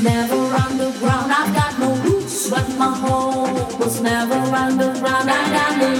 was never underground. I got no roots, but my home was never underground. I got no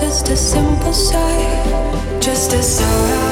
just a simple sight. just a sorrow.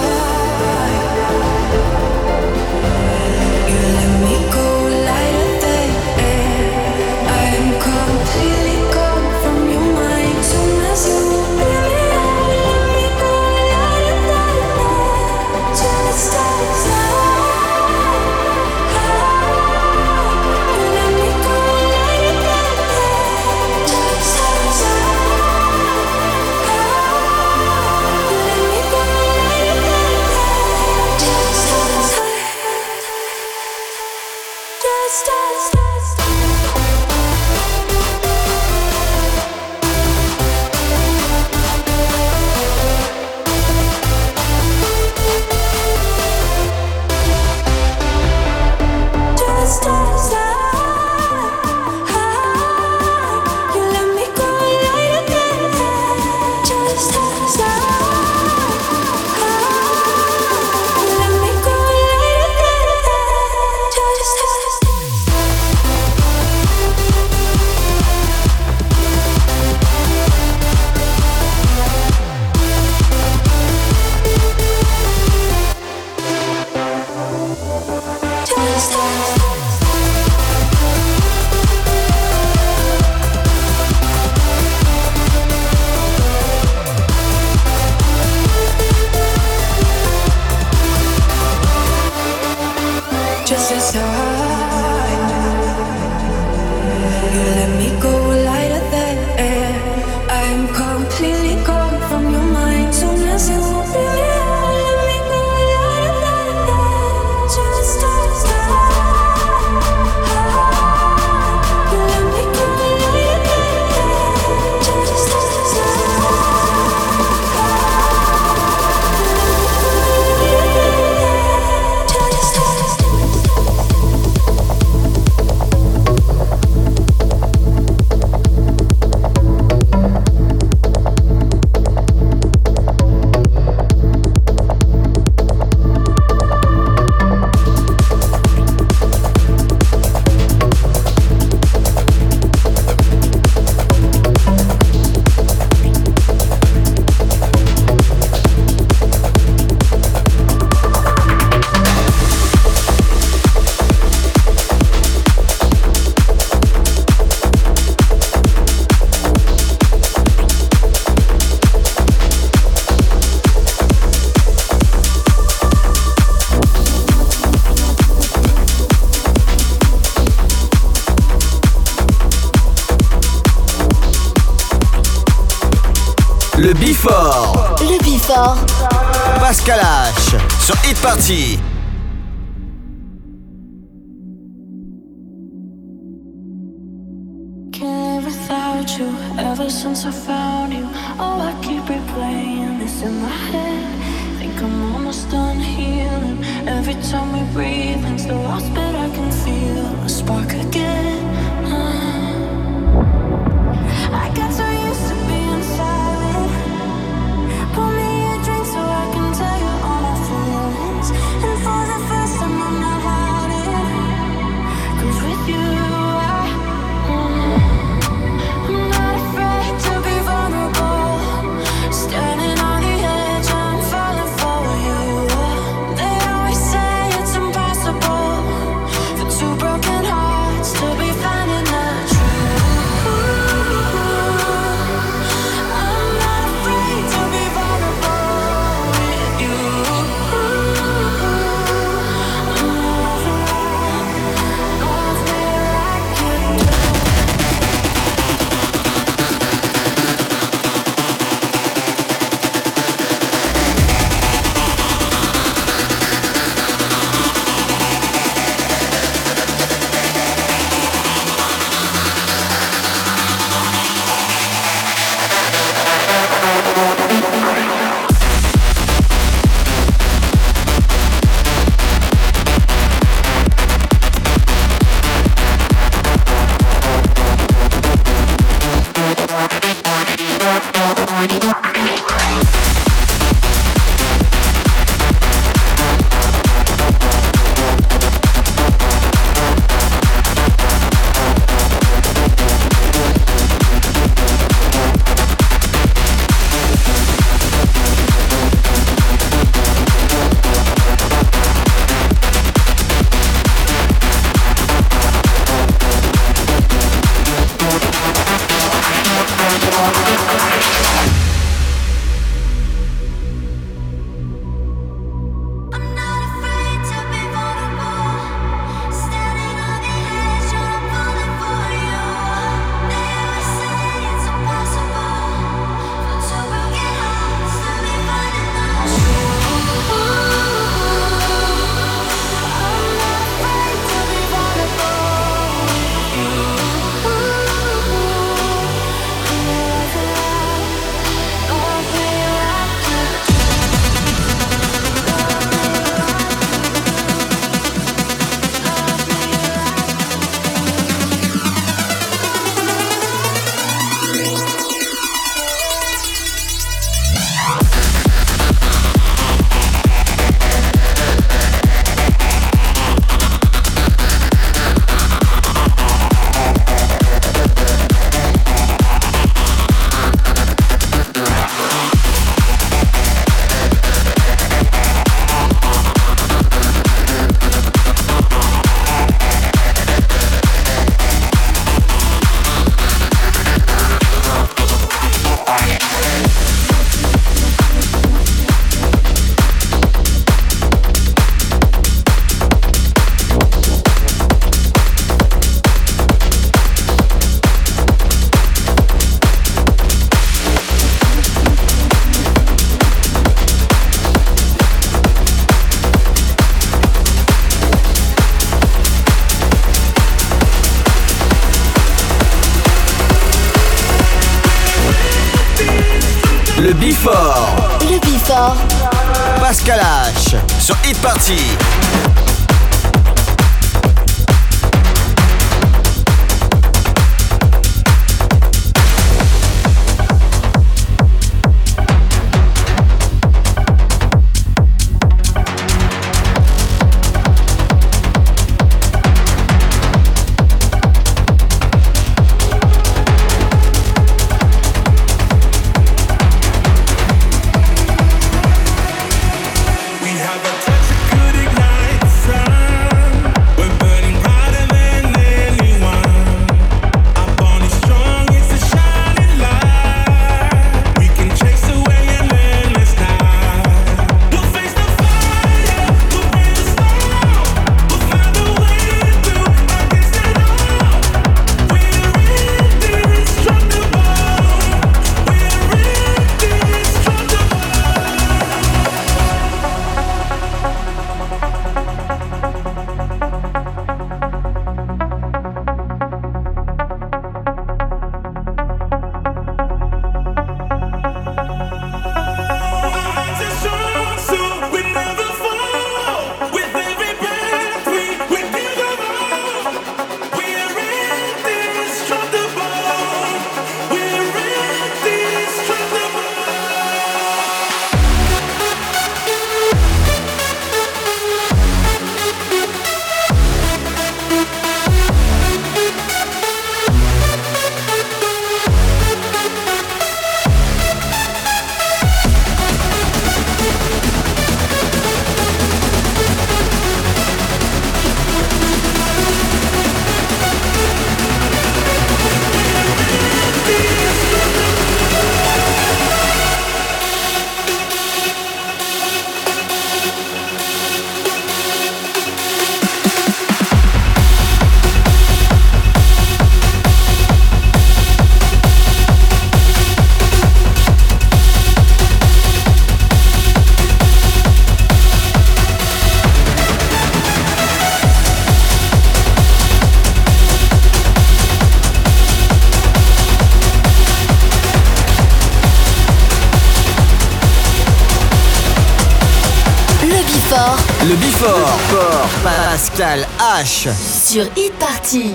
Sur Hit Party.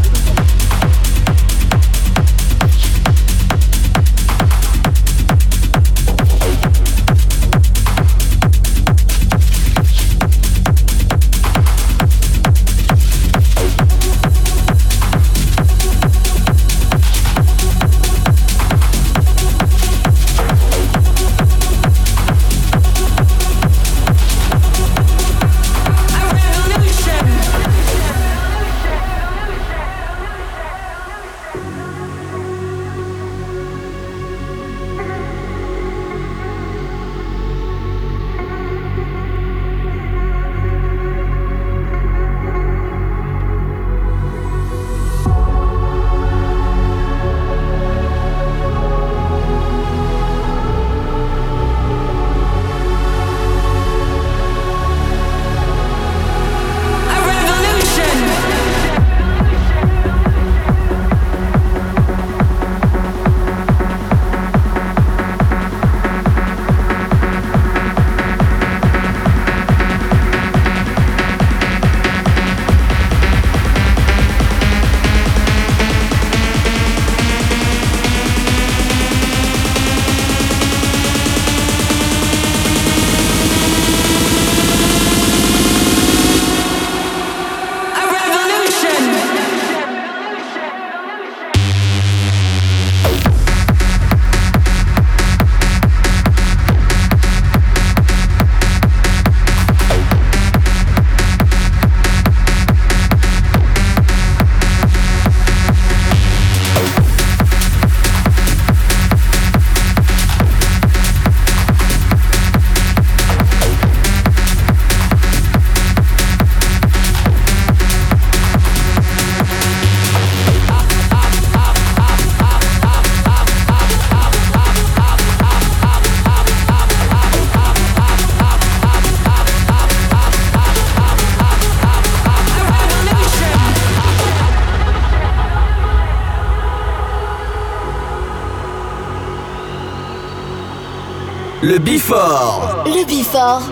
Le Bifort. Le Bifort.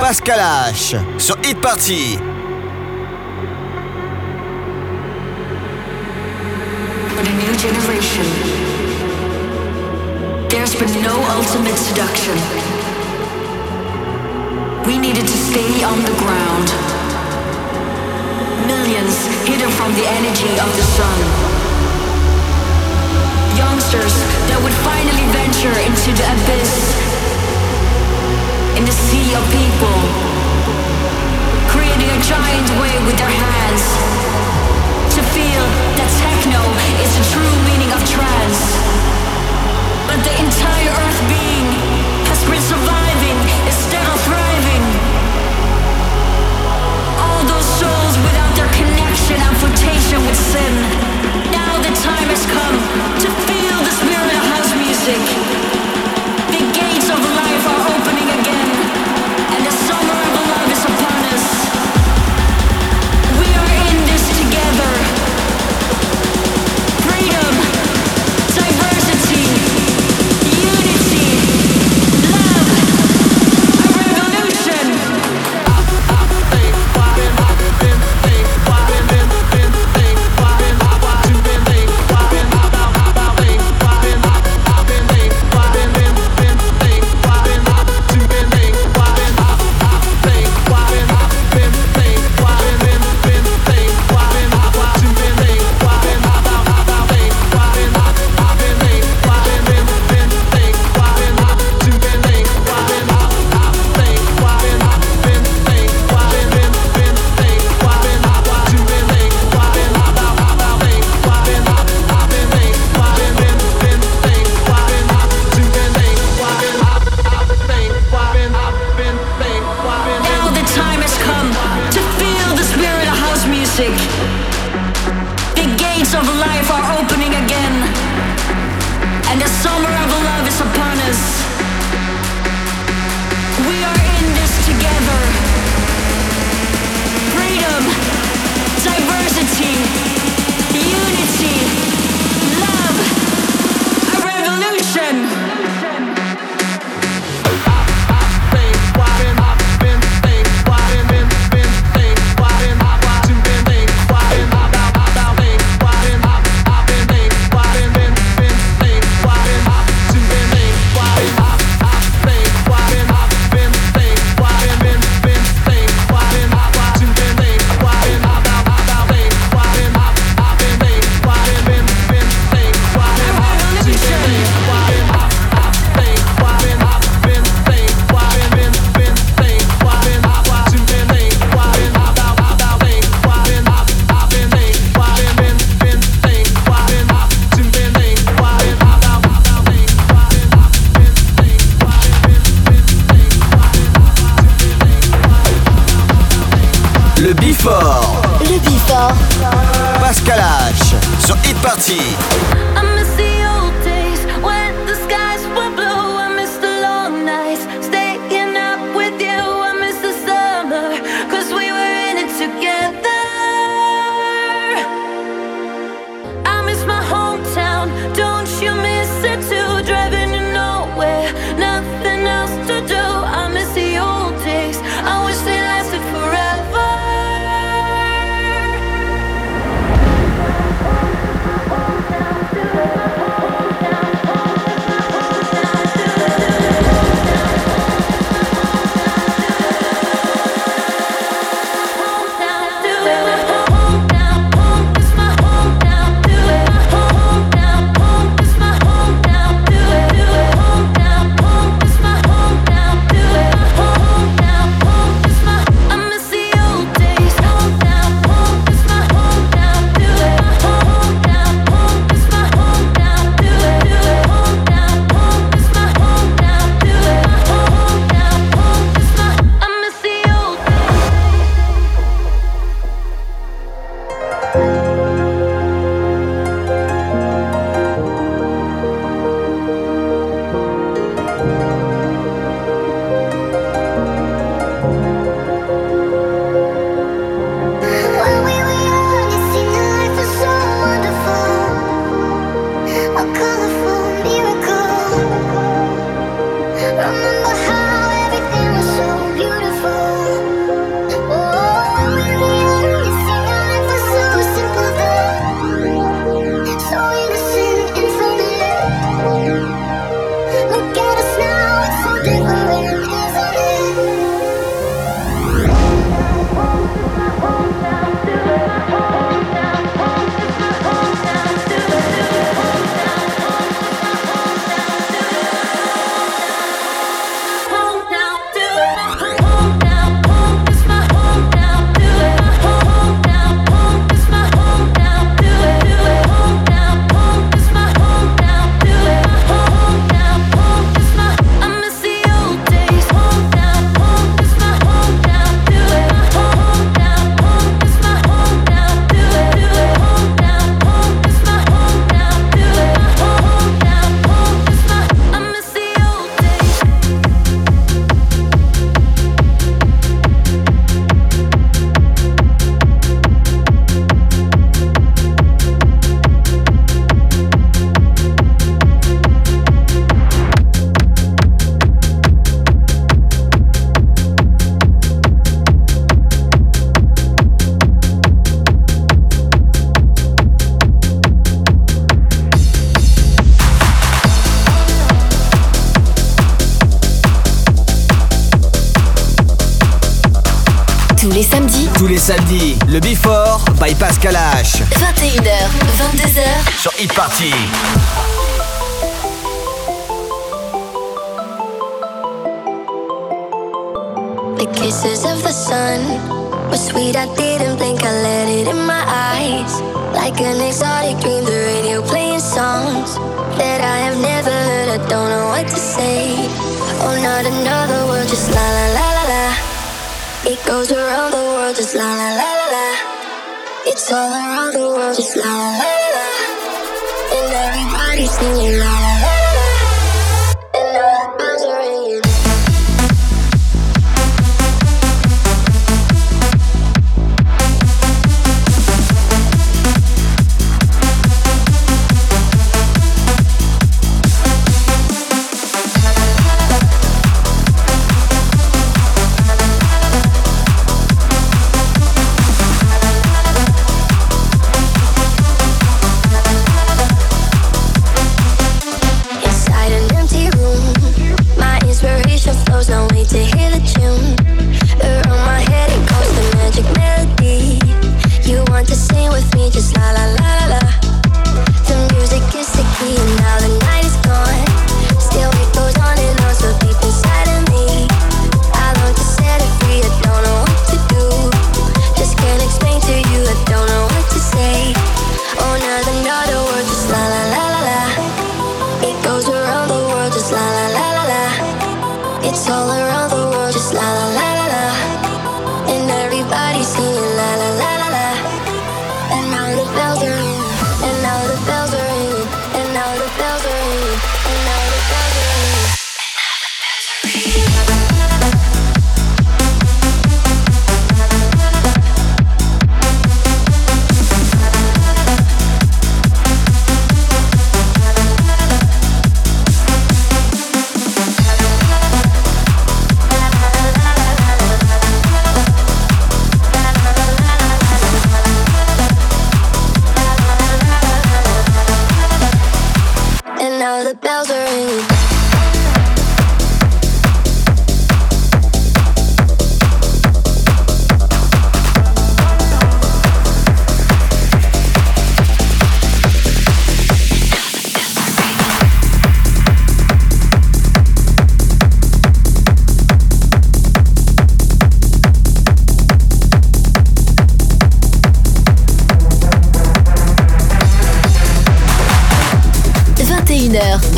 Pascal H. Sur Hit Party. But a new generation. There's been no ultimate seduction. We needed to stay on the ground. Millions hidden from the energy of the sun. Youngsters that would finally venture into the abyss. In the sea of people. Creating a giant wave with their hands. To feel that techno is the true meaning of trance. But the entire earth being has been surviving instead of thriving. All those souls without their connection and flotation with sin. Now the time has come to feel the spirit of house music.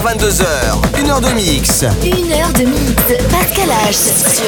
22h, une heure de mix. Une heure de mix. Pascal H sur